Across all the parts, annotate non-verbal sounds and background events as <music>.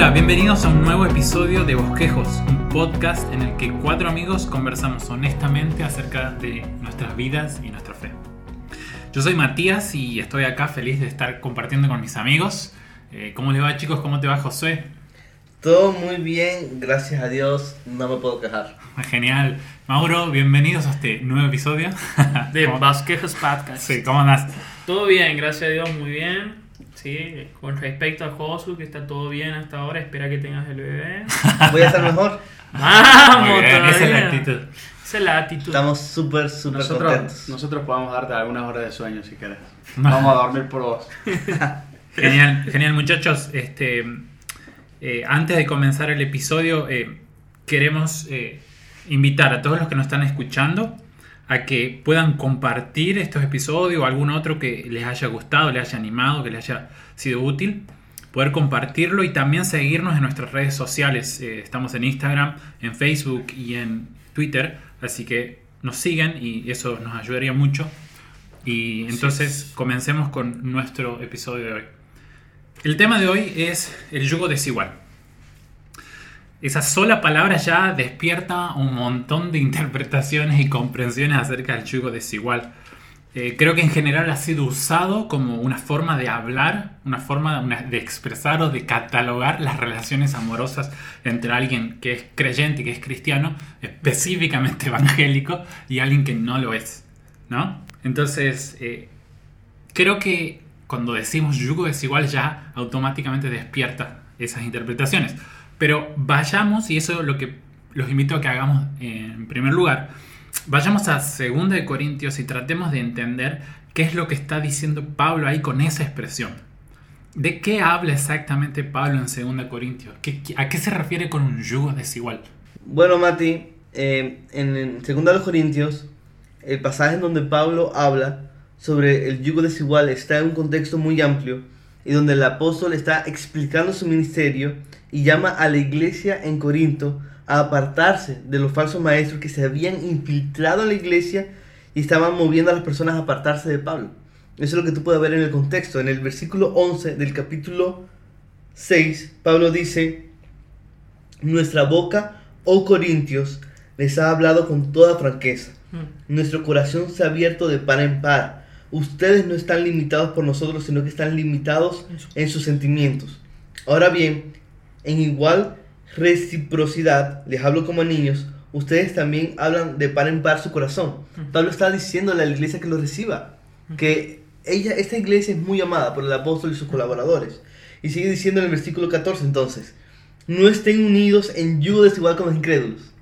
Hola, bienvenidos a un nuevo episodio de Bosquejos, un podcast en el que cuatro amigos conversamos honestamente acerca de nuestras vidas y nuestra fe. Yo soy Matías y estoy acá feliz de estar compartiendo con mis amigos. Eh, ¿Cómo les va chicos? ¿Cómo te va José? Todo muy bien, gracias a Dios, no me puedo quejar. Genial. Mauro, bienvenidos a este nuevo episodio. De <laughs> ¿Cómo- Bosquejos Podcast. Sí, ¿cómo andas? Todo bien, gracias a Dios, muy bien. Sí, con respecto a Josu, que está todo bien hasta ahora, espera que tengas el bebé. <laughs> Voy a estar mejor. ¡Vamos! Bien, esa es la actitud. Esa es la actitud. Estamos súper, súper Nosotros, contentos. nosotros podemos darte algunas horas de sueño si querés. <laughs> Vamos a dormir por vos. <laughs> Genial, genial muchachos. Este, eh, antes de comenzar el episodio, eh, queremos eh, invitar a todos los que nos están escuchando a que puedan compartir estos episodios o algún otro que les haya gustado, les haya animado, que les haya sido útil. Poder compartirlo y también seguirnos en nuestras redes sociales. Eh, estamos en Instagram, en Facebook y en Twitter. Así que nos siguen y eso nos ayudaría mucho. Y entonces comencemos con nuestro episodio de hoy. El tema de hoy es el yugo desigual. Esa sola palabra ya despierta un montón de interpretaciones y comprensiones acerca del yugo desigual. Eh, creo que en general ha sido usado como una forma de hablar, una forma de expresar o de catalogar las relaciones amorosas entre alguien que es creyente que es cristiano, específicamente evangélico, y alguien que no lo es. ¿no? Entonces, eh, creo que cuando decimos yugo desigual ya automáticamente despierta esas interpretaciones. Pero vayamos, y eso es lo que los invito a que hagamos en primer lugar, vayamos a 2 de Corintios y tratemos de entender qué es lo que está diciendo Pablo ahí con esa expresión. ¿De qué habla exactamente Pablo en 2 de Corintios? ¿Qué- qué- ¿A qué se refiere con un yugo desigual? Bueno, Mati, eh, en 2 Corintios, el pasaje en donde Pablo habla sobre el yugo desigual está en un contexto muy amplio y donde el apóstol está explicando su ministerio y llama a la iglesia en Corinto a apartarse de los falsos maestros que se habían infiltrado en la iglesia y estaban moviendo a las personas a apartarse de Pablo. Eso es lo que tú puedes ver en el contexto. En el versículo 11 del capítulo 6, Pablo dice, nuestra boca, oh Corintios, les ha hablado con toda franqueza. Mm. Nuestro corazón se ha abierto de par en par. Ustedes no están limitados por nosotros, sino que están limitados en sus sentimientos. Ahora bien, en igual reciprocidad, les hablo como a niños, ustedes también hablan de par en par su corazón. Pablo está diciéndole a la iglesia que lo reciba, que ella, esta iglesia es muy amada por el apóstol y sus colaboradores. Y sigue diciendo en el versículo 14 entonces, no estén unidos en yugo desigual con los incrédulos.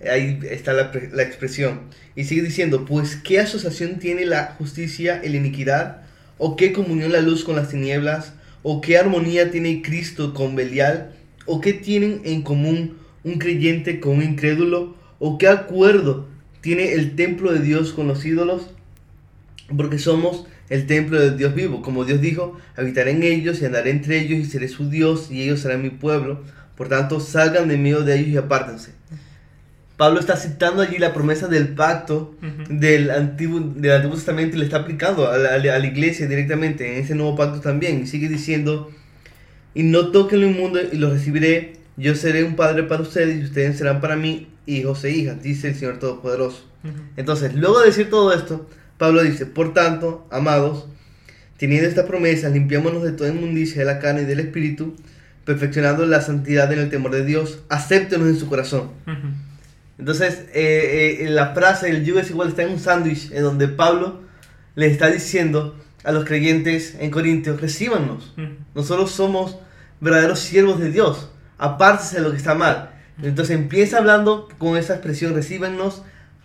Ahí está la, la expresión. Y sigue diciendo, pues ¿qué asociación tiene la justicia y la iniquidad? ¿O qué comunión la luz con las tinieblas? ¿O qué armonía tiene Cristo con Belial? ¿O qué tienen en común un creyente con un incrédulo? ¿O qué acuerdo tiene el templo de Dios con los ídolos? Porque somos el templo del Dios vivo. Como Dios dijo, habitaré en ellos y andaré entre ellos y seré su Dios y ellos serán mi pueblo. Por tanto, salgan de medio de ellos y apártense. Pablo está citando allí la promesa del pacto del Antiguo, del Antiguo Testamento y le está aplicando a la, a la- iglesia directamente en ese nuevo pacto también. Y sigue diciendo, y no toquen lo inmundo y lo recibiré. Yo seré un padre para ustedes y ustedes serán para mí hijos e hijas, dice el Señor Todopoderoso. Entonces, luego de decir todo esto, Pablo dice, por tanto, amados, teniendo esta promesa, limpiémonos de toda inmundicia de la carne y del espíritu, perfeccionando la santidad en el temor de Dios, acéptenos en su corazón. Ujú. Entonces, eh, eh, la frase, el yugo es igual, está en un sándwich, en donde Pablo le está diciendo a los creyentes en Corintios, recíbanos. Ujú. Nosotros somos verdaderos siervos de Dios. Apártese de lo que está mal. Entonces empieza hablando con esa expresión, recíbanos.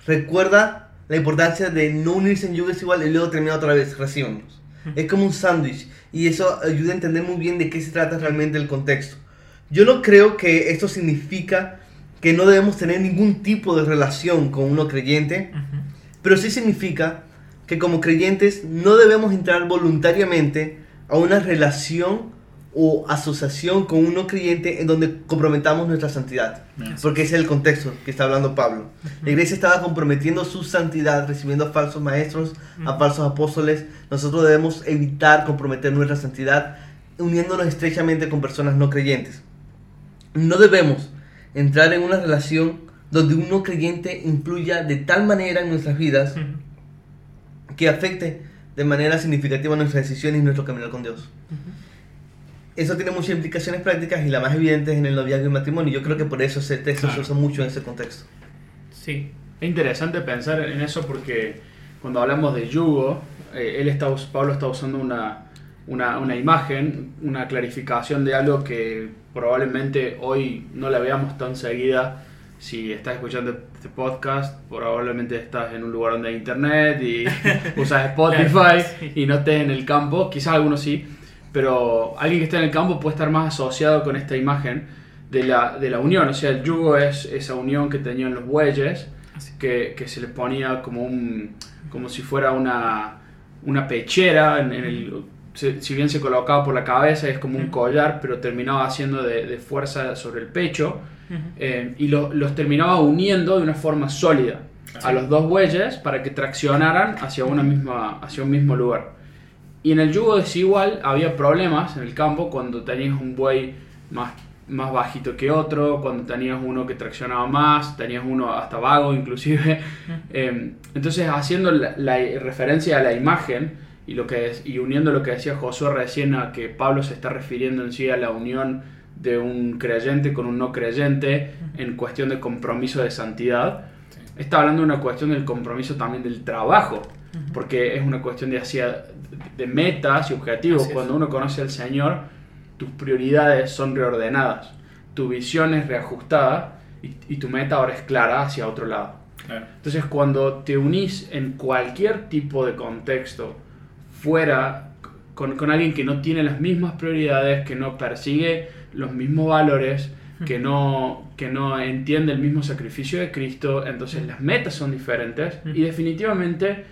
Recuerda la importancia de no unirse en yugo desigual y luego termina otra vez, recíbanos. Es como un sándwich y eso ayuda a entender muy bien de qué se trata realmente el contexto. Yo no creo que esto significa que no debemos tener ningún tipo de relación con uno creyente, pero sí significa que como creyentes no debemos entrar voluntariamente a una relación o asociación con uno creyente en donde comprometamos nuestra santidad. Porque ese es el contexto que está hablando Pablo. La iglesia estaba comprometiendo su santidad, recibiendo a falsos maestros, a falsos apóstoles. Nosotros debemos evitar comprometer nuestra santidad uniéndonos estrechamente con personas no creyentes. No debemos entrar en una relación donde un no creyente influya de tal manera en nuestras vidas que afecte de manera significativa nuestras decisiones y nuestro caminar con Dios. Eso tiene muchas implicaciones prácticas y la más evidente es en el noviazgo y matrimonio. Yo creo que por eso ese texto se usa mucho en ese contexto. Sí. Es interesante pensar en eso porque cuando hablamos de yugo, eh, él está, Pablo está usando una, una, una, imagen, una clarificación de algo que probablemente hoy no la veamos tan seguida. Si estás escuchando este podcast, probablemente estás en un lugar donde hay internet y <laughs> usas Spotify y no estés en el campo, quizás algunos sí, pero alguien que está en el campo puede estar más asociado con esta imagen de la, de la unión, o sea, el yugo es esa unión que tenían los bueyes, que, que se les ponía como, un, como si fuera una, una pechera, en, el, si bien se colocaba por la cabeza, es como un collar, pero terminaba haciendo de, de fuerza sobre el pecho, eh, y lo, los terminaba uniendo de una forma sólida a los dos bueyes para que traccionaran hacia, una misma, hacia un mismo lugar. Y en el yugo desigual había problemas en el campo cuando tenías un buey más, más bajito que otro, cuando tenías uno que traccionaba más, tenías uno hasta vago inclusive. <laughs> Eh, entonces haciendo la, la, referencia a la imagen y, lo que es, y uniendo lo que decía Josué recién a que Pablo se está refiriendo en sí a la unión de un creyente con un no creyente en cuestión de compromiso de santidad, está hablando de una cuestión del compromiso también del trabajo, porque es una cuestión de hacia de metas y objetivos. Cuando uno conoce al Señor, tus prioridades son reordenadas, tu visión es reajustada y, y tu meta ahora es clara hacia otro lado. Claro. Entonces, cuando te unís en cualquier tipo de contexto fuera con, con, alguien que no tiene las mismas prioridades, que no persigue los mismos valores, que no, que no entiende el mismo sacrificio de Cristo, entonces las metas son diferentes y definitivamente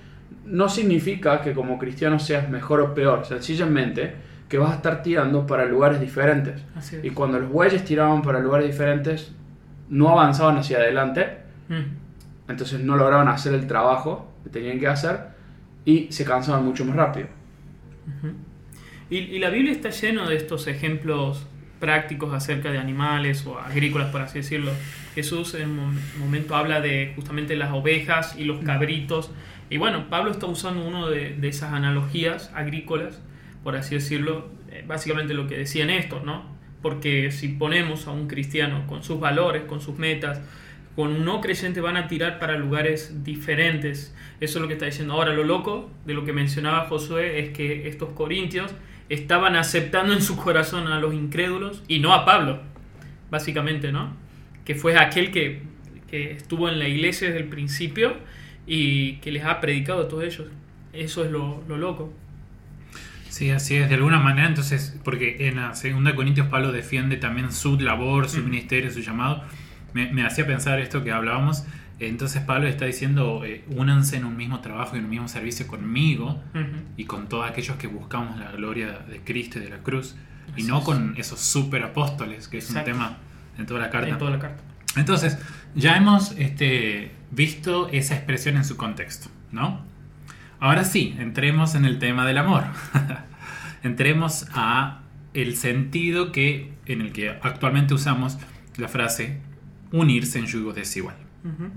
no significa que como cristiano seas mejor o peor, sencillamente que vas a estar tirando para lugares diferentes. Y cuando los bueyes tiraban para lugares diferentes, no avanzaban hacia adelante, mm. entonces no lograban hacer el trabajo que tenían que hacer y se cansaban mucho más rápido. Uh -huh. y, y, la Biblia está lleno de estos ejemplos prácticos acerca de animales o agrícolas, por así decirlo. Jesús en un momento habla de justamente las ovejas y los cabritos. Y bueno, Pablo está usando una de, de, esas analogías agrícolas, por así decirlo, eh, básicamente lo que decían estos, ¿no? Porque si ponemos a un cristiano con sus valores, con sus metas, con un no creyente van a tirar para lugares diferentes. Eso es lo que está diciendo. Ahora, lo loco de lo que mencionaba Josué es que estos corintios estaban aceptando en su corazón a los incrédulos y no a Pablo, básicamente, ¿no? Que fue aquel que, que estuvo en la iglesia desde el principio y que les ha predicado a todos ellos. Eso es lo, lo loco. Sí, así es, de alguna manera, entonces, porque en la segunda Corintios Pablo defiende también su labor, su mm. ministerio, su llamado, me, me, hacía pensar esto que hablábamos, entonces Pablo está diciendo, eh, únanse en un mismo trabajo y en un mismo servicio conmigo uh -huh. y con todos aquellos que buscamos la gloria de Cristo y de la cruz, Así y no es. con esos super apóstoles, que es Exacto. un tema en toda la carta. En toda la carta. Entonces, ya hemos este, visto esa expresión en su contexto, ¿no? Ahora sí, entremos en el tema del amor. <laughs> entremos a el sentido que en el que actualmente usamos la frase unirse en yugo desigual. Uh -huh.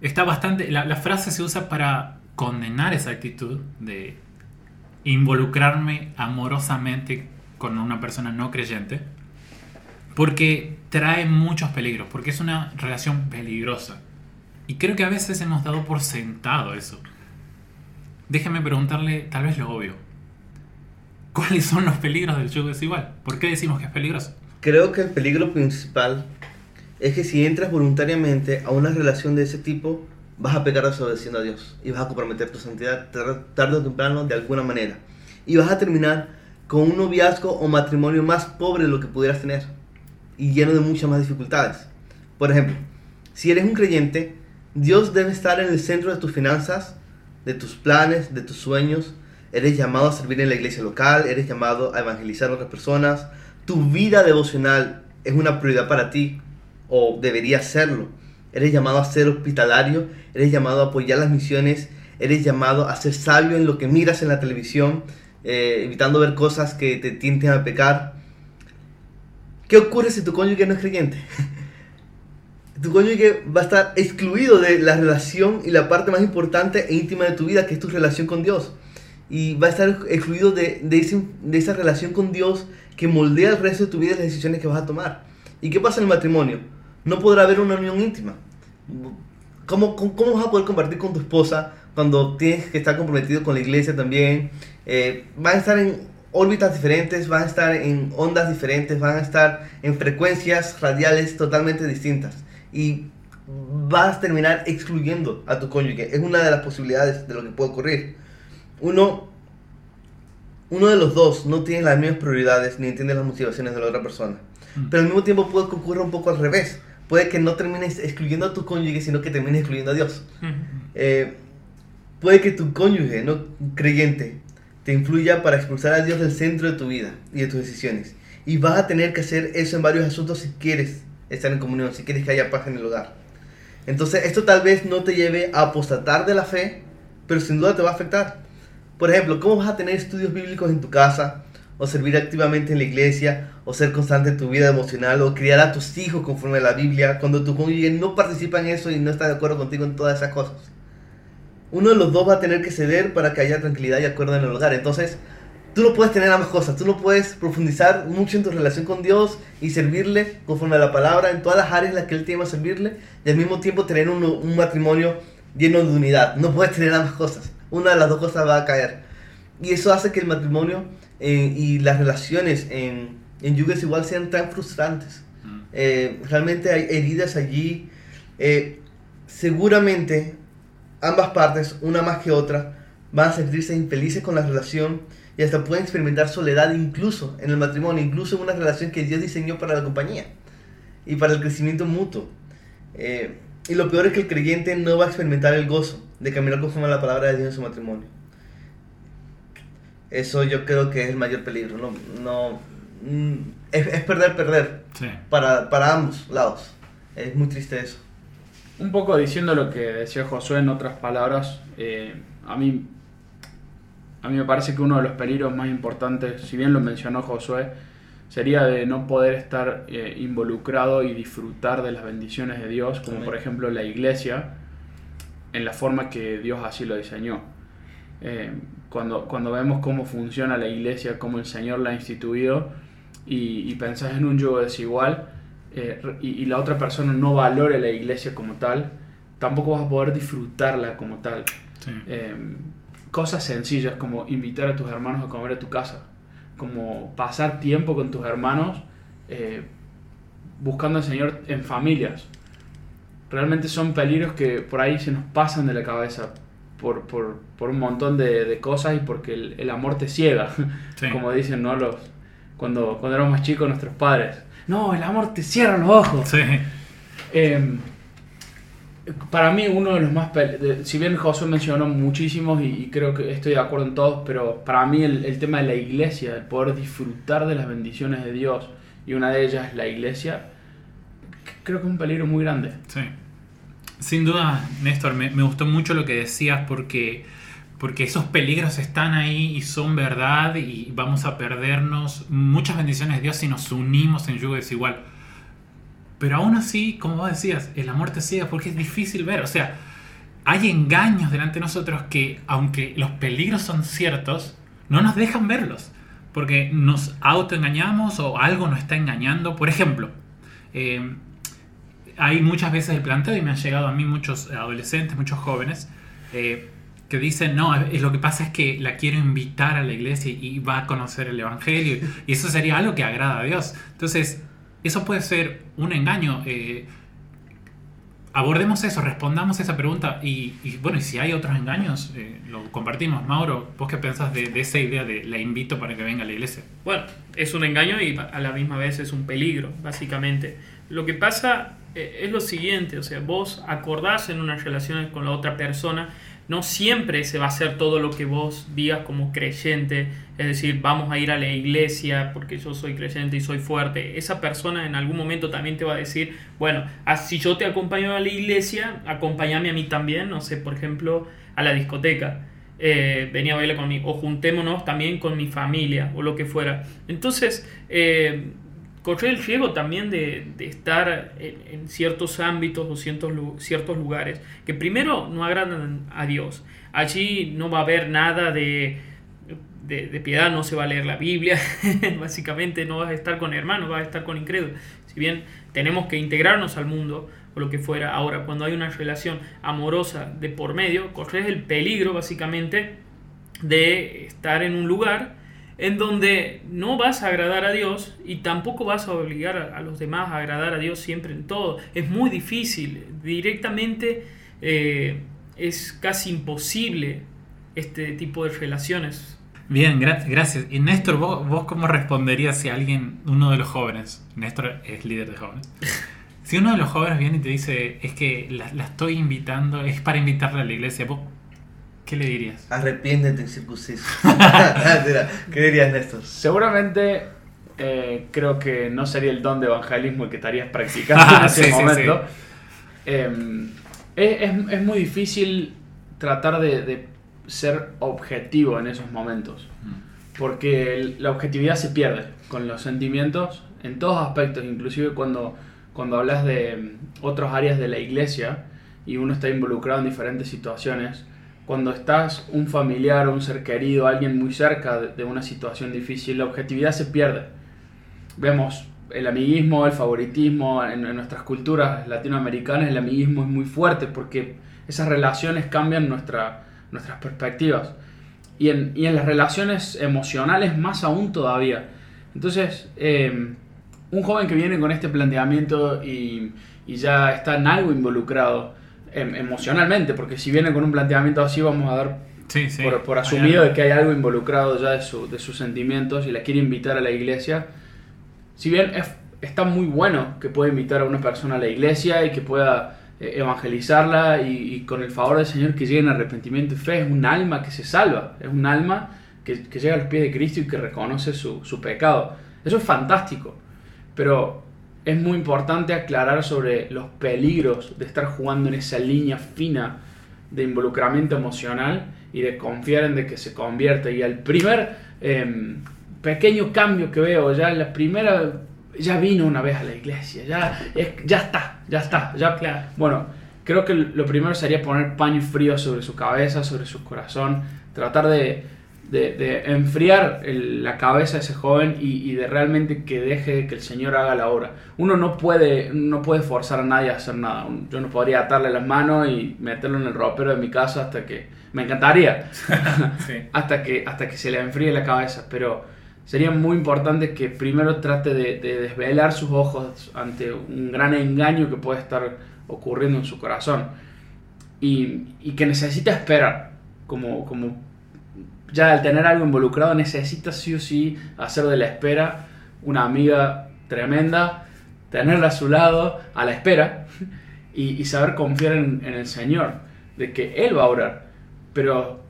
Está bastante. La, la, frase se usa para condenar esa actitud de involucrarme amorosamente con una persona no creyente. Porque trae muchos peligros. Porque es una relación peligrosa. Y creo que a veces hemos dado por sentado eso. Déjeme preguntarle, tal vez lo obvio. ¿Cuáles son los peligros del yugo desigual? ¿Por qué decimos que es peligroso? Creo que el peligro principal es que si entras voluntariamente a una relación de ese tipo, vas a pecar desobedeciendo a Dios y vas a comprometer tu santidad tarde o temprano de alguna manera. Y vas a terminar con un noviazgo o matrimonio más pobre de lo que pudieras tener y lleno de muchas más dificultades. Por ejemplo, si eres un creyente, Dios debe estar en el centro de tus finanzas, de tus planes, de tus sueños. Eres llamado a servir en la iglesia local, eres llamado a evangelizar a otras personas. Tu vida devocional es una prioridad para ti o debería serlo. Eres llamado a ser hospitalario, eres llamado a apoyar las misiones, eres llamado a ser sabio en lo que miras en la televisión, eh, evitando ver cosas que te tienten a pecar. ¿Qué ocurre si tu cónyuge no es creyente? <laughs> tu cónyuge va a estar excluido de la relación y la parte más importante e íntima de tu vida, que es tu relación con Dios. Y va a estar excluido de, de, de esa relación con Dios que moldea el resto de tu vida y las decisiones que vas a tomar. ¿Y qué pasa en el matrimonio? No podrá haber una unión íntima. ¿Cómo, cómo, vas a poder compartir con tu esposa cuando tienes que estar comprometido con la iglesia también? Eh, van a estar en órbitas diferentes, van a estar en ondas diferentes, van a estar en frecuencias radiales totalmente distintas. Y vas a terminar excluyendo a tu cónyuge. Es una de las posibilidades de lo que puede ocurrir. Uno, uno de los dos no tiene las mismas prioridades ni entiende las motivaciones de la otra persona. Mm. Pero al mismo tiempo puede que ocurra un poco al revés. Puede que no termines excluyendo a tu cónyuge, sino que termines excluyendo a Dios. Eh, puede que tu cónyuge no creyente te influya para expulsar a Dios del centro de tu vida y de tus decisiones. Y vas a tener que hacer eso en varios asuntos si quieres estar en comunión, si quieres que haya paz en el hogar. Entonces, esto tal vez no te lleve a apostatar de la fe, pero sin duda te va a afectar. Por ejemplo, ¿cómo vas a tener estudios bíblicos en tu casa? O servir activamente en la iglesia, o ser constante en tu vida emocional, o criar a tus hijos conforme a la Biblia, cuando tu cónyuge no participa en eso y no está de acuerdo contigo en todas esas cosas. Uno de los dos va a tener que ceder para que haya tranquilidad y acuerdo en el hogar. Entonces, tú no puedes tener ambas cosas. Tú no puedes profundizar mucho en tu relación con Dios y servirle conforme a la palabra en todas las áreas en las que Él te llama a servirle y al mismo tiempo tener un, un matrimonio lleno de unidad. No puedes tener ambas cosas. Una de las dos cosas va a caer. Y eso hace que el matrimonio eh, y las relaciones en, en Yugas igual sean tan frustrantes. Mm. Eh, realmente hay heridas allí. Eh, seguramente ambas partes, una más que otra, van a sentirse infelices con la relación y hasta pueden experimentar soledad incluso en el matrimonio, incluso en una relación que Dios diseñó para la compañía y para el crecimiento mutuo. y lo peor es que el creyente no va a experimentar el gozo de caminar conforme a la palabra de Dios en su matrimonio. Eso yo creo que es el mayor peligro. No, no, mm, es, perder, perder. Para, para ambos lados. Es muy triste eso. Un poco diciendo lo que decía Josué en otras palabras, eh, a mí a mí me parece que uno de los peligros más importantes, si bien lo mencionó Josué, sería de no poder estar eh, involucrado y disfrutar de las bendiciones de Dios, como por ejemplo la iglesia, en la forma que Dios así lo diseñó. Eh, cuando, cuando vemos cómo funciona la iglesia, cómo el Señor la ha instituido, y, y pensás en un yugo desigual, eh, y, la otra persona no valore la iglesia como tal, tampoco vas a poder disfrutarla como tal. Eh, cosas sencillas como invitar a tus hermanos a comer a tu casa, como pasar tiempo con tus hermanos buscando al Señor en familias. Realmente son peligros que por ahí se nos pasan de la cabeza por, por, por un montón de, de, cosas y porque el, el amor te ciega, <laughs> como dicen ¿no? Los, cuando, cuando éramos más chicos nuestros padres. No, el amor te cierra los ojos. Em, para mí uno de los más... Si bien José mencionó muchísimos y, creo que estoy de acuerdo en todos, pero para mí el, el, tema de la iglesia, el poder disfrutar de las bendiciones de Dios, y una de ellas es la iglesia, creo que es un peligro muy grande. Sí. Sin duda, Néstor, me, gustó mucho lo que decías porque, porque esos peligros están ahí y son verdad y vamos a perdernos muchas bendiciones de Dios si nos unimos en yugo desigual. Pero aún así, como vos decías, el amor te ciega porque es difícil ver. O sea, hay engaños delante de nosotros que, aunque los peligros son ciertos, no nos dejan verlos. Porque nos autoengañamos o algo nos está engañando. Por ejemplo, eh, hay muchas veces el planteo y me han llegado a mí muchos adolescentes, muchos jóvenes, eh, que dicen, no, lo que pasa es que la quiero invitar a la iglesia y va a conocer el Evangelio y eso sería algo que agrada a Dios. Entonces, eso puede ser un engaño. Eh, abordemos eso, respondamos esa pregunta y, bueno, y si hay otros engaños, eh, lo compartimos. Mauro, ¿vos qué pensás de, de, esa idea de la invito para que venga a la iglesia? Bueno, es un engaño y a la misma vez es un peligro, básicamente. Lo que pasa eh, es lo siguiente, o sea, vos acordás en unas relaciones con la otra persona, no siempre se va a hacer todo lo que vos digas como creyente, es decir, vamos a ir a la iglesia porque yo soy creyente y soy fuerte. Esa persona en algún momento también te va a decir, bueno, ah, si yo te acompaño a la iglesia, acompáñame a mí también, no sé, por ejemplo, a la discoteca. eh, venía a bailar conmigo, o juntémonos también con mi familia, o lo que fuera. Entonces, eh, correr el riesgo también de, estar en, ciertos ámbitos o ciertos lugares que primero no agradan a Dios. Allí no va a haber nada de, de, de piedad, no se va a leer la Biblia, <laughs> básicamente no vas a estar con hermanos, vas a estar con incrédulos. Si bien tenemos que integrarnos al mundo o lo que fuera, ahora cuando hay una relación amorosa de por medio, corres el peligro básicamente de estar en un lugar en donde no vas a agradar a Dios y tampoco vas a obligar a, los demás a agradar a Dios siempre en todo. Es muy difícil, directamente eh, es casi imposible este tipo de relaciones. Bien, gra- gracias. Y Néstor, ¿vos, ¿vos cómo responderías si alguien, uno de los jóvenes, Néstor es líder de jóvenes, <laughs> si uno de los jóvenes viene y te dice, es que la, la estoy invitando, es para invitarla a la iglesia, ¿vos qué le dirías? Arrepiéntete, incircunciso. Mentira. <laughs> <laughs> ¿Qué dirías, Néstor? Seguramente eh, creo que no sería el don de evangelismo el que estarías practicando <laughs> en ese sí, sí, momento. Eh, es, es- es muy difícil tratar de, de ser objetivo en esos momentos. Porque el- la objetividad se pierde con los sentimientos en todos aspectos, inclusive cuando, cuando hablas de mm, otras áreas de la iglesia y uno está involucrado en diferentes situaciones. Cuando estás un familiar o un ser querido, alguien muy cerca de, una situación difícil, la objetividad se pierde. Vemos el amiguismo, el favoritismo, en, en nuestras culturas latinoamericanas el amiguismo es muy fuerte porque esas relaciones cambian nuestra, nuestras perspectivas y en, y en las relaciones emocionales más aún todavía. Entonces, eh, un joven que viene con este planteamiento y, y ya está en algo involucrado em, emocionalmente, porque si viene con un planteamiento así vamos a dar Sí, sí. por, por asumido de que hay algo involucrado ya de, su- de sus sentimientos y la quiere invitar a la iglesia. Si bien es- está muy bueno que pueda invitar a una persona a la iglesia y que pueda eh, evangelizarla y, y con el favor del Señor que llegue en arrepentimiento y fe, es un alma que se salva, es un alma que, que llega a los pies de Cristo y que reconoce su, su pecado. Eso es fantástico, pero es muy importante aclarar sobre los peligros de estar jugando en esa línea fina de involucramiento emocional y de confiar en de que se convierta. Y el primer em, pequeño cambio que veo, ya la primera, ya vino una vez a la iglesia, ya, ya está, ya está, ya Claro. Bueno, creo que lo primero sería poner paño frío sobre su cabeza, sobre su corazón, tratar de, de- de enfriar el- la cabeza de ese joven y, y de realmente que deje que el Señor haga la obra. Uno no puede, no puede forzar a nadie a hacer nada. Yo no podría atarle las manos y meterlo en el ropero de mi casa hasta que... Me encantaría, <laughs> Sí. hasta que, hasta que se le enfríe la cabeza, pero sería muy importante que primero trate de, de desvelar sus ojos ante un gran engaño que puede estar ocurriendo en su corazón y, y que necesita esperar, como, como ya al tener algo involucrado necesita sí o sí hacer de la espera una amiga tremenda, tenerla a su lado a la espera y, saber confiar en, el Señor, de que Él va a orar, pero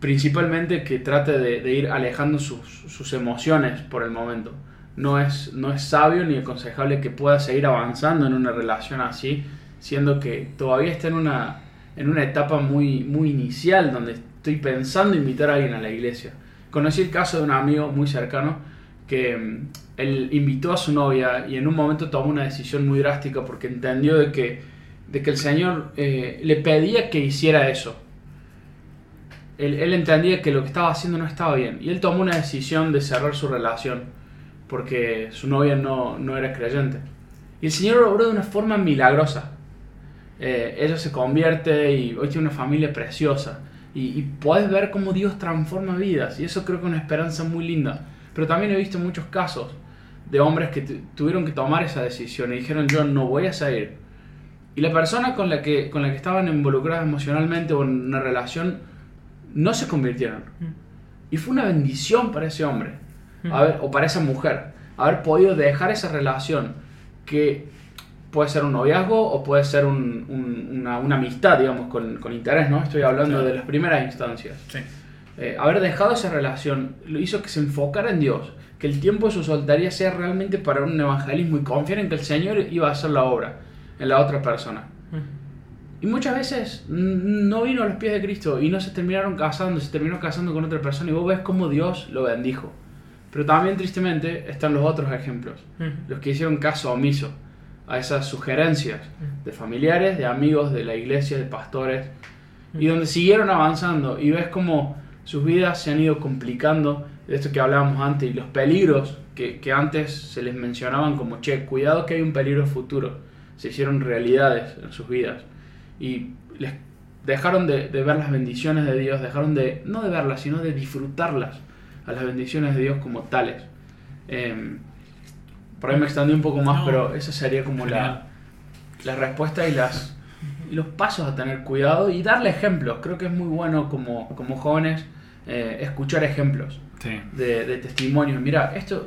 principalmente que trate de, ir alejando sus, sus emociones por el momento. No es, no es sabio ni aconsejable que pueda seguir avanzando en una relación así, siendo que todavía está en una, en una etapa muy, muy inicial donde estoy pensando invitar a alguien a la iglesia. Conocí el caso de un amigo muy cercano que mm, él invitó a su novia y en un momento tomó una decisión muy drástica porque entendió de que, de que el Señor eh, le pedía que hiciera eso. Él, él entendía que lo que estaba haciendo no estaba bien y él tomó una decisión de cerrar su relación porque su novia no, no era creyente. Y el Señor obró de una forma milagrosa. Eh, ella se convierte y hoy tiene una familia preciosa. Y, y puedes ver cómo Dios transforma vidas. Y eso creo que es una esperanza muy linda. Pero también he visto muchos casos de hombres que tu- tuvieron que tomar esa decisión y dijeron yo no voy a salir. Y la persona con la que, con la que estaban involucradas emocionalmente o en una relación no se convirtieron. Y fue una bendición para ese hombre haber- o para esa mujer haber podido dejar esa relación que puede ser un noviazgo o puede ser un- un- una, una amistad, digamos, con, con interés, ¿no? Estoy hablando Claro. de las primeras instancias. Sí. Eh, haber dejado esa relación lo hizo que se enfocara en Dios, que el tiempo de su soltería sea realmente para un evangelismo y confiar en que el Señor iba a hacer la obra en la otra persona. Y muchas veces mm, no vino a los pies de Cristo y no se terminaron casando, se terminó casando con otra persona y vos ves cómo Dios lo bendijo. Pero también tristemente están los otros ejemplos, Ujú. los que hicieron caso omiso a esas sugerencias de familiares, de amigos, de la iglesia, de pastores, y donde siguieron avanzando. Y ves cómo sus vidas se han ido complicando, de esto que hablábamos antes, y los peligros que, que antes se les mencionaban como, che, cuidado que hay un peligro futuro, se hicieron realidades en sus vidas. Y les dejaron de, de ver las bendiciones de Dios, dejaron de, no de verlas, sino de disfrutarlas, a las bendiciones de Dios como tales. Em, por ahí me extendí un poco más, No. pero esa sería como la, la respuesta y las y los pasos a tener cuidado y darle ejemplos. Creo que es muy bueno como, como jóvenes eh, escuchar ejemplos Sí. de, de testimonios. Mira, esto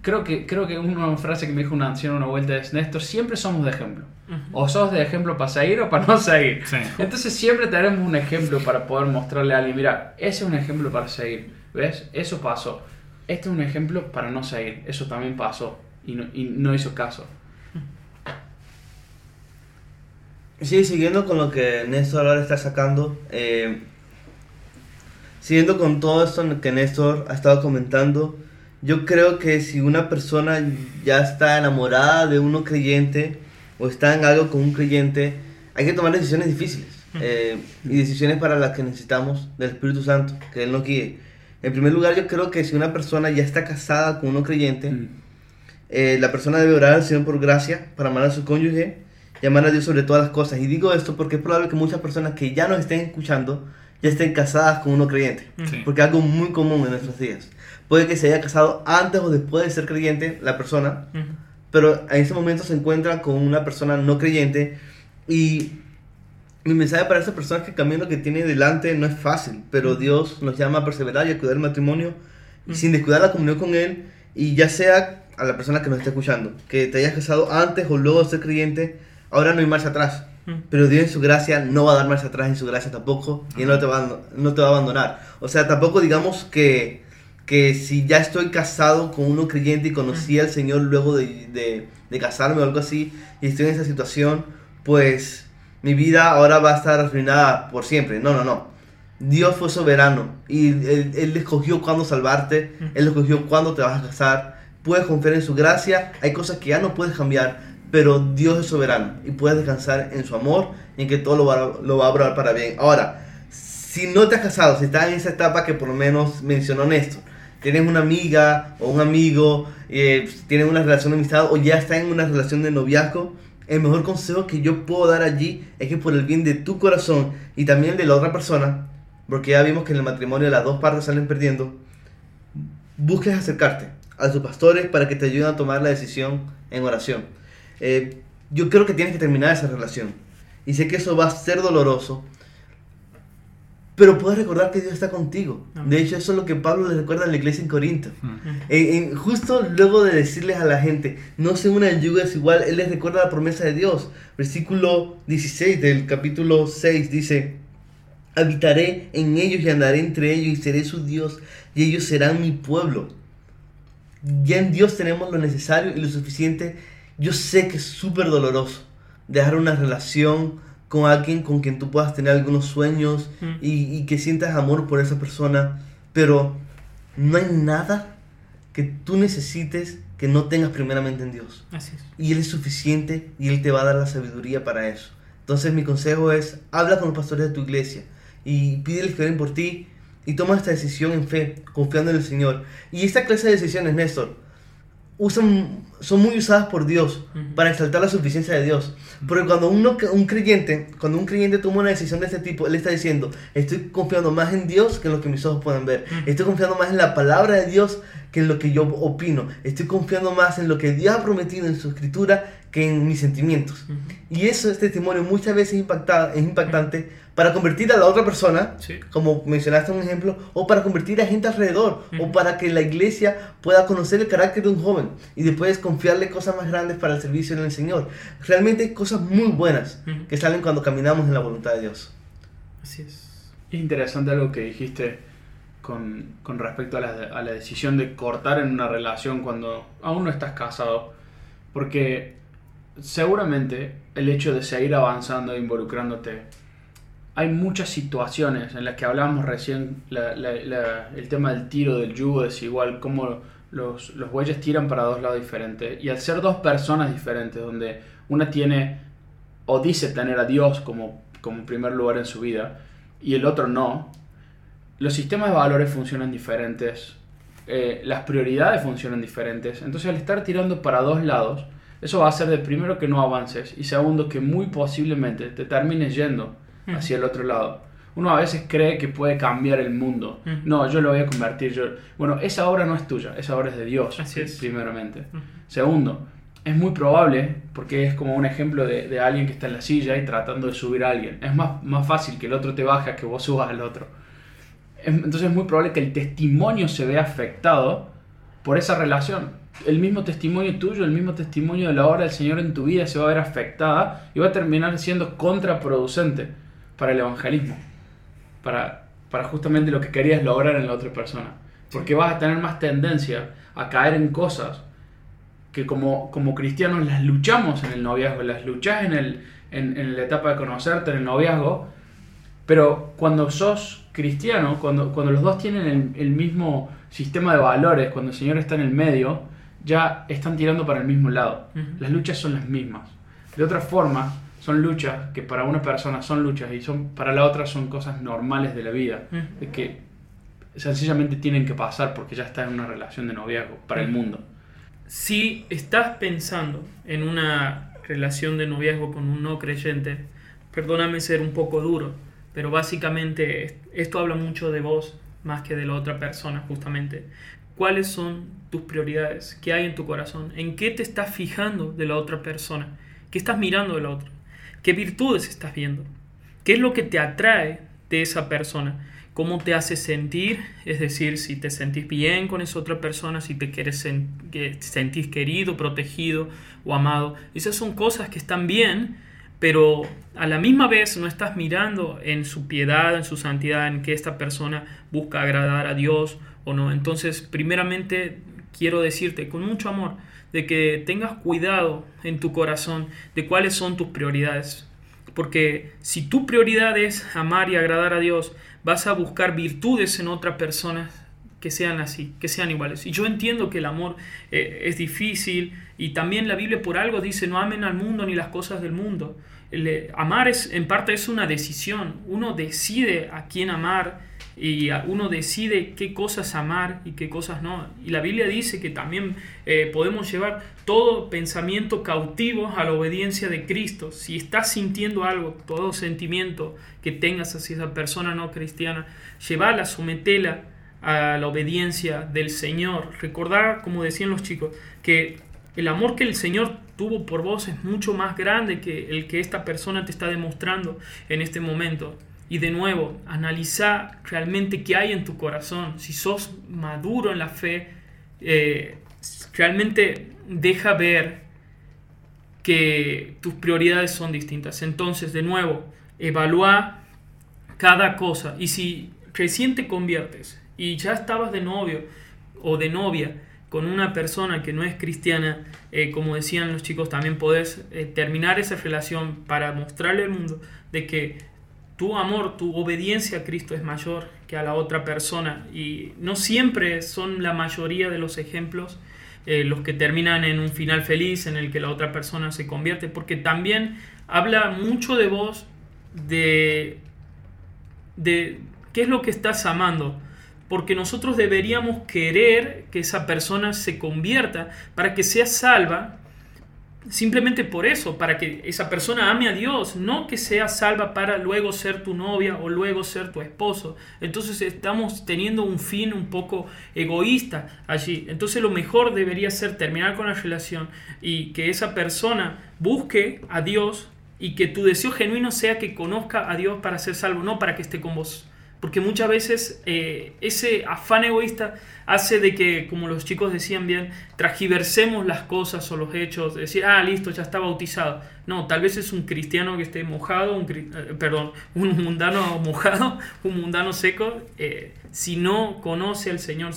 creo que creo que una frase que me dijo una anciana una vuelta es Néstor, siempre somos de ejemplo. O sos de ejemplo para seguir o para no seguir. Sí. Entonces siempre tenemos un ejemplo para poder mostrarle a alguien, mira, ese es un ejemplo para seguir. ¿Ves? Eso pasó. Este es un ejemplo para no seguir. Eso también pasó y no, y no hizo caso. Sí, siguiendo con lo que Néstor ahora está sacando, eh, siguiendo con todo esto que Néstor ha estado comentando, yo creo que si una persona ya está enamorada de uno creyente o está en algo con un creyente, hay que tomar decisiones difíciles eh, y decisiones para las que necesitamos del Espíritu Santo, que Él nos guíe. En primer lugar, yo creo que si una persona ya está casada con uno creyente, Mm. Eh, la persona debe orar al Señor por gracia para amar a su cónyuge y amar a Dios sobre todas las cosas. Y digo esto porque es probable que muchas personas que ya nos estén escuchando ya estén casadas con uno creyente. Sí. Porque es algo muy común en nuestros días. Puede que se haya casado antes o después de ser creyente la persona, Ujú. pero en ese momento se encuentra con una persona no creyente y mi mensaje para esas personas es que el camino que tiene delante no es fácil, pero Dios nos llama a perseverar y a cuidar el matrimonio y sin descuidar la comunión con Él y ya sea a la persona que nos está escuchando, que te hayas casado antes o luego de ser creyente, ahora no hay marcha atrás. Mm. Pero Dios en su gracia no va a dar marcha atrás en su gracia tampoco y no te va a, no te va a abandonar. O sea, tampoco digamos que, que si ya estoy casado con uno creyente y conocí al Señor luego de, de, de casarme o algo así y estoy en esa situación, pues mi vida ahora va a estar arruinada por siempre. No, no, no. Dios fue soberano y Él, él escogió cuándo salvarte, Él escogió cuándo te vas a casar. Puedes confiar en su gracia, hay cosas que ya no puedes cambiar, pero Dios es soberano y puedes descansar en su amor y en que todo lo va, lo va a obrar para bien. Ahora, si no te has casado, si estás en esa etapa que por lo menos mencionó Néstor, tienes una amiga o un amigo, eh, tienes una relación de amistad o ya estás en una relación de noviazgo, el mejor consejo que yo puedo dar allí es que por el bien de tu corazón y también de la otra persona, porque ya vimos que en el matrimonio las dos partes salen perdiendo, busques acercarte a tus pastores para que te ayuden a tomar la decisión en oración. Eh, yo creo que tienes que terminar esa relación. Y sé que eso va a ser doloroso. Pero puedes recordar que Dios está contigo. De hecho, eso es lo que Pablo le recuerda a la iglesia en Corinto. En- en- justo luego de decirles a la gente, no se una en yugo desigual, Él les recuerda la promesa de Dios. Versículo 16 del capítulo 6 dice, habitaré en ellos y andaré entre ellos y seré su Dios y ellos serán mi pueblo. Ya en Dios tenemos lo necesario y lo suficiente. Yo sé que es súper doloroso dejar una relación con alguien con quien tú puedas tener algunos sueños Mm. y, y que sientas amor por esa persona, pero no hay nada que tú necesites que no tengas primeramente en Dios. Así es. Y Él es suficiente y Él te va a dar la sabiduría para eso. Entonces mi consejo es, habla con los pastores de tu iglesia y pídeles que oren por ti y toma esta decisión en fe, confiando en el Señor. Y esta clase de decisiones, Néstor, usan, son muy usadas por Dios Ujú. para exaltar la suficiencia de Dios. Porque cuando uno, un creyente, cuando un creyente toma una decisión de este tipo, él está diciendo, estoy confiando más en Dios que en lo que mis ojos pueden ver. Ujú. Estoy confiando más en la palabra de Dios que en lo que yo opino. Estoy confiando más en lo que Dios ha prometido en su escritura que en mis sentimientos. Ujú. Y eso, este testimonio, muchas veces impacta, es impactante para convertir a la otra persona, Sí. como mencionaste un ejemplo, o para convertir a gente alrededor, o para que la iglesia pueda conocer el carácter de un joven y después confiarle cosas más grandes para el servicio en el Señor. Realmente hay cosas muy buenas Ujú. que salen cuando caminamos en la voluntad de Dios. Así es. Es interesante algo que dijiste con, con respecto a la, a la decisión de cortar en una relación cuando aún no estás casado. Porque seguramente el hecho de seguir avanzando e involucrándote, hay muchas situaciones en las que hablábamos recién, la- la- la- el tema del tiro, del yugo desigual, cómo los, los bueyes tiran para dos lados diferentes. Y al ser dos personas diferentes, donde una tiene o dice tener a Dios como, como primer lugar en su vida y el otro no, los sistemas de valores funcionan diferentes, eh, las prioridades funcionan diferentes. Entonces al estar tirando para dos lados, eso va a hacer de primero que no avances y segundo que muy posiblemente te termines yendo hacia el otro lado. Uno a veces cree que puede cambiar el mundo. Ujú. No, yo lo voy a convertir. Yo... Bueno, esa obra no es tuya, esa obra es de Dios, Así es. primeramente. Ujú. Segundo, es muy probable, porque es como un ejemplo de, de alguien que está en la silla y tratando de subir a alguien. Es más, más fácil que el otro te baje que vos subas al otro. Es- Entonces es muy probable que el testimonio se vea afectado por esa relación. El mismo testimonio tuyo, el mismo testimonio de la obra del Señor en tu vida se va a ver afectada y va a terminar siendo contraproducente para el evangelismo. Para, para justamente lo que querías lograr en la otra persona. Porque vas a tener más tendencia a caer en cosas que como, como cristianos las luchamos en el noviazgo, las luchas en, el, en, en la etapa de conocerte, en el noviazgo, pero cuando sos cristiano, cuando, cuando los dos tienen el, el mismo sistema de valores, cuando el Señor está en el medio, ya están tirando para el mismo lado. Las luchas son las mismas. De otra forma, son luchas que para una persona son luchas y son para la otra son cosas normales de la vida, de que sencillamente tienen que pasar porque ya está en una relación de noviazgo para el mundo. Si estás pensando en una relación de noviazgo con un no creyente, perdóname ser un poco duro, pero básicamente est- esto habla mucho de vos más que de la otra persona, justamente. ¿Cuáles son tus prioridades? ¿Qué hay en tu corazón? ¿En qué te estás fijando de la otra persona? ¿Qué estás mirando de la otra? ¿Qué virtudes estás viendo? ¿Qué es lo que te atrae de esa persona? ¿Cómo te hace sentir? Es decir, si te sentís bien con esa otra persona, si te quieres sen- sentís querido, protegido o amado. Esas son cosas que están bien, pero a la misma vez no estás mirando en su piedad, en su santidad, en que esta persona busca agradar a Dios o no. Entonces, primeramente, quiero decirte con mucho amor de que tengas cuidado en tu corazón de cuáles son tus prioridades. Porque si tu prioridad es amar y agradar a Dios, vas a buscar virtudes en otras personas que sean así, que sean iguales. Y yo entiendo que el amor eh, es difícil y también la Biblia por algo dice no amen al mundo ni las cosas del mundo. El, eh, amar es en parte es una decisión. Uno decide a quién amar y uno decide qué cosas amar y qué cosas no. Y la Biblia dice que también eh, podemos llevar todo pensamiento cautivo a la obediencia de Cristo. Si estás sintiendo algo, todo sentimiento que tengas hacia esa persona no cristiana, llevarla, sometela a la obediencia del Señor. Recordar, como decían los chicos, que el amor que el Señor tuvo por vos es mucho más grande que el que esta persona te está demostrando en este momento. Y de nuevo, analiza realmente qué hay en tu corazón. Si sos maduro en la fe, eh, realmente deja ver que tus prioridades son distintas. Entonces, de nuevo, evalúa cada cosa. Y si recién te conviertes y ya estabas de novio o de novia con una persona que no es cristiana, eh, como decían los chicos, también podés eh, terminar esa relación para mostrarle al mundo de que tu amor, tu obediencia a Cristo es mayor que a la otra persona. Y no siempre son la mayoría de los ejemplos eh, los que terminan en un final feliz en el que la otra persona se convierte, porque también habla mucho de vos, de, de qué es lo que estás amando. Porque nosotros deberíamos querer que esa persona se convierta para que sea salva simplemente por eso, para que esa persona ame a Dios, no que sea salva para luego ser tu novia o luego ser tu esposo. Entonces estamos teniendo un fin un poco egoísta allí. Entonces lo mejor debería ser terminar con la relación y que esa persona busque a Dios y que tu deseo genuino sea que conozca a Dios para ser salvo, no para que esté con vos. Porque muchas veces eh, ese afán egoísta hace de que, como los chicos decían bien, tragiversemos las cosas o los hechos, decir, ah, listo, ya está bautizado. No, tal vez es un cristiano que esté mojado, un, eh, perdón, <laughs> un mundano mojado, un mundano seco. eh, si no conoce al Señor,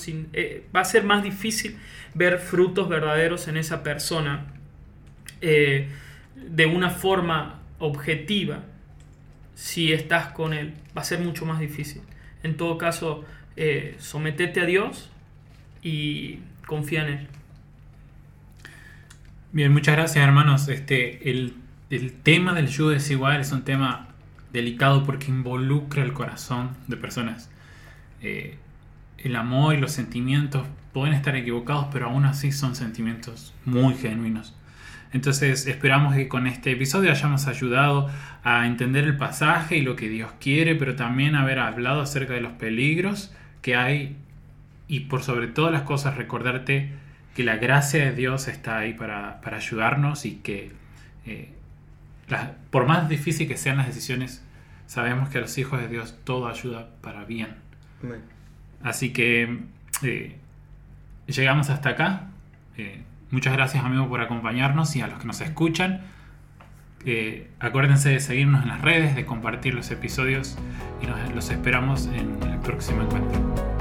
va a ser más difícil ver frutos verdaderos en esa persona. De una forma objetiva si estás con Él. Va a ser mucho más difícil. En todo caso, eh, sometete a Dios y confía en Él. Bien, muchas gracias hermanos. Este, el, el tema del yugo desigual es un tema delicado porque involucra el corazón de personas. Eh, el amor y los sentimientos pueden estar equivocados, pero aún así son sentimientos muy genuinos. Entonces esperamos que con este episodio hayamos ayudado a entender el pasaje y lo que Dios quiere, pero también haber hablado acerca de los peligros que hay y por sobre todas las cosas recordarte que la gracia de Dios está ahí para, ayudarnos y que eh, por más difícil que sean las decisiones, sabemos que a los hijos de Dios todo ayuda para bien. Así que eh, llegamos hasta acá. Eh, muchas gracias amigos por acompañarnos y a los que nos escuchan. Eh, acuérdense de seguirnos en las redes, de compartir los episodios y nos los esperamos en el próximo encuentro.